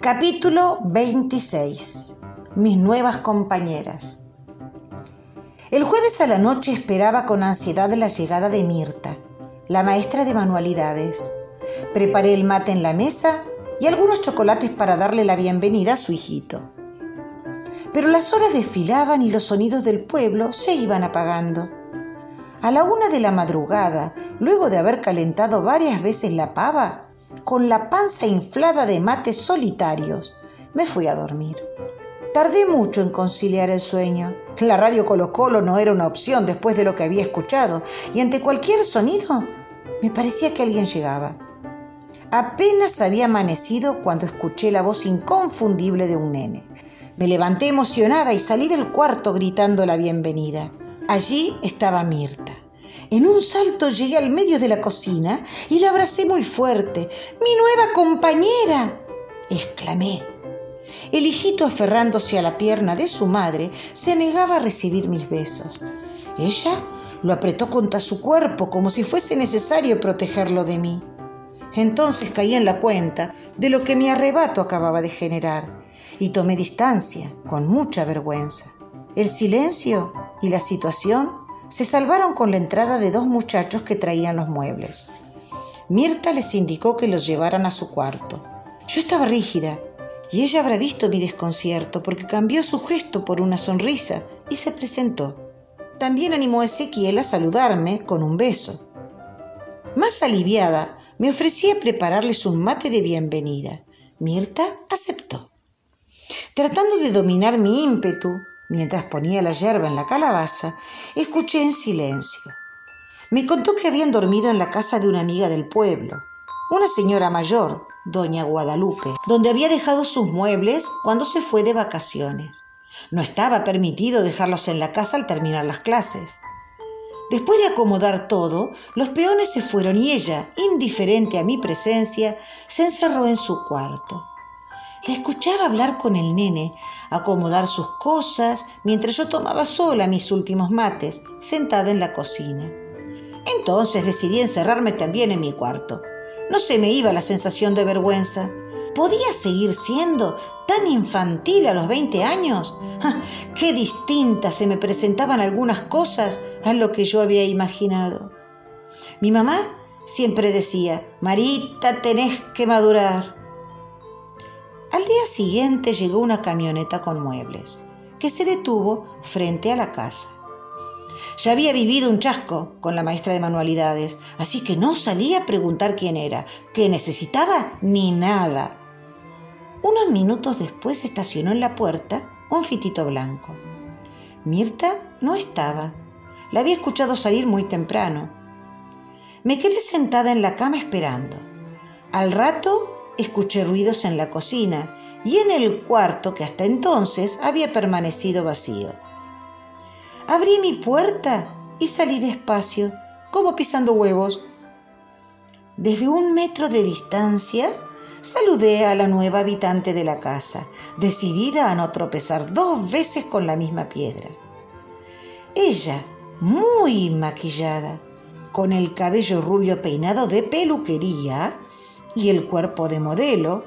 Capítulo 26. Mis nuevas compañeras. El jueves a la noche esperaba con ansiedad la llegada de Mirta, la maestra de manualidades. Preparé el mate en la mesa y algunos chocolates para darle la bienvenida a su hijito. Pero las horas desfilaban y los sonidos del pueblo se iban apagando. A la una de la madrugada, luego de haber calentado varias veces la pava, con la panza inflada de mates solitarios, me fui a dormir. Tardé mucho en conciliar el sueño. La radio Colo Colo no era una opción después de lo que había escuchado, y ante cualquier sonido me parecía que alguien llegaba. Apenas había amanecido cuando escuché la voz inconfundible de un nene. Me levanté emocionada y salí del cuarto gritando la bienvenida. Allí estaba Mirta. En un salto llegué al medio de la cocina y la abracé muy fuerte. ¡Mi nueva compañera! exclamé. El hijito, aferrándose a la pierna de su madre, se negaba a recibir mis besos. Ella lo apretó contra su cuerpo como si fuese necesario protegerlo de mí. Entonces caí en la cuenta de lo que mi arrebato acababa de generar y tomé distancia con mucha vergüenza. El silencio y la situación se salvaron con la entrada de dos muchachos que traían los muebles. Mirta les indicó que los llevaran a su cuarto. Yo estaba rígida y ella habrá visto mi desconcierto porque cambió su gesto por una sonrisa y se presentó. También animó a Ezequiel a saludarme con un beso. Más aliviada, me ofrecí a prepararles un mate de bienvenida. Mirta aceptó. Tratando de dominar mi ímpetu, Mientras ponía la yerba en la calabaza, escuché en silencio. Me contó que habían dormido en la casa de una amiga del pueblo, una señora mayor, doña Guadalupe, donde había dejado sus muebles cuando se fue de vacaciones. No estaba permitido dejarlos en la casa al terminar las clases. Después de acomodar todo, los peones se fueron y ella, indiferente a mi presencia, se encerró en su cuarto. La escuchaba hablar con el nene, acomodar sus cosas, mientras yo tomaba sola mis últimos mates, sentada en la cocina. Entonces decidí encerrarme también en mi cuarto. No se me iba la sensación de vergüenza. ¿Podía seguir siendo tan infantil a los 20 años? ¡Qué distintas se me presentaban algunas cosas a lo que yo había imaginado! Mi mamá siempre decía, Marita, tenés que madurar. Al día siguiente llegó una camioneta con muebles, que se detuvo frente a la casa. Ya había vivido un chasco con la maestra de manualidades, así que no salía a preguntar quién era, qué necesitaba, ni nada. Unos minutos después estacionó en la puerta un fitito blanco. Mirta no estaba. La había escuchado salir muy temprano. Me quedé sentada en la cama esperando. Al rato escuché ruidos en la cocina y en el cuarto que hasta entonces había permanecido vacío. Abrí mi puerta y salí despacio, como pisando huevos. Desde un metro de distancia saludé a la nueva habitante de la casa, decidida a no tropezar dos veces con la misma piedra. Ella, muy maquillada, con el cabello rubio peinado de peluquería, y el cuerpo de modelo,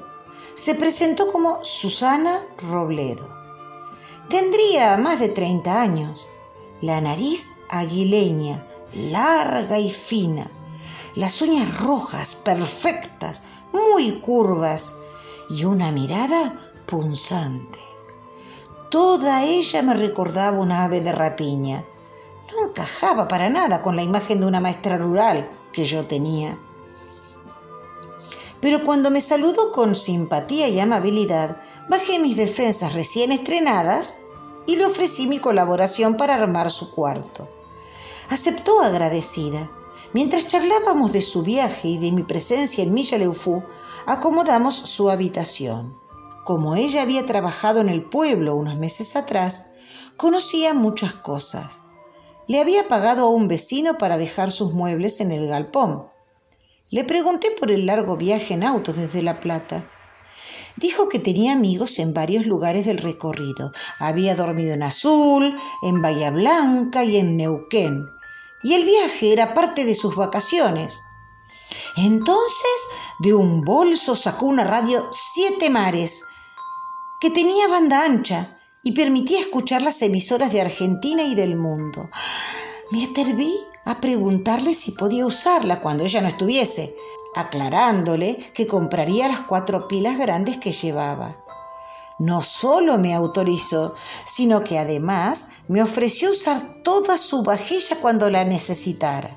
se presentó como Susana Robledo. Tendría más de 30 años, la nariz aguileña, larga y fina, las uñas rojas, perfectas, muy curvas y una mirada punzante. Toda ella me recordaba una ave de rapiña. No encajaba para nada con la imagen de una maestra rural que yo tenía pero cuando me saludó con simpatía y amabilidad, bajé mis defensas recién estrenadas y le ofrecí mi colaboración para armar su cuarto. Aceptó agradecida. Mientras charlábamos de su viaje y de mi presencia en Millaleufú, acomodamos su habitación. Como ella había trabajado en el pueblo unos meses atrás, conocía muchas cosas. Le había pagado a un vecino para dejar sus muebles en el galpón. Le pregunté por el largo viaje en auto desde La Plata. Dijo que tenía amigos en varios lugares del recorrido. Había dormido en Azul, en Bahía Blanca y en Neuquén. Y el viaje era parte de sus vacaciones. Entonces de un bolso sacó una radio Siete Mares, que tenía banda ancha y permitía escuchar las emisoras de Argentina y del mundo. Me atreví a preguntarle si podía usarla cuando ella no estuviese, aclarándole que compraría las cuatro pilas grandes que llevaba. No solo me autorizó, sino que además me ofreció usar toda su vajilla cuando la necesitara.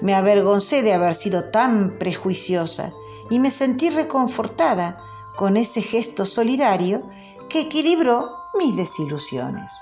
Me avergoncé de haber sido tan prejuiciosa y me sentí reconfortada con ese gesto solidario que equilibró mis desilusiones.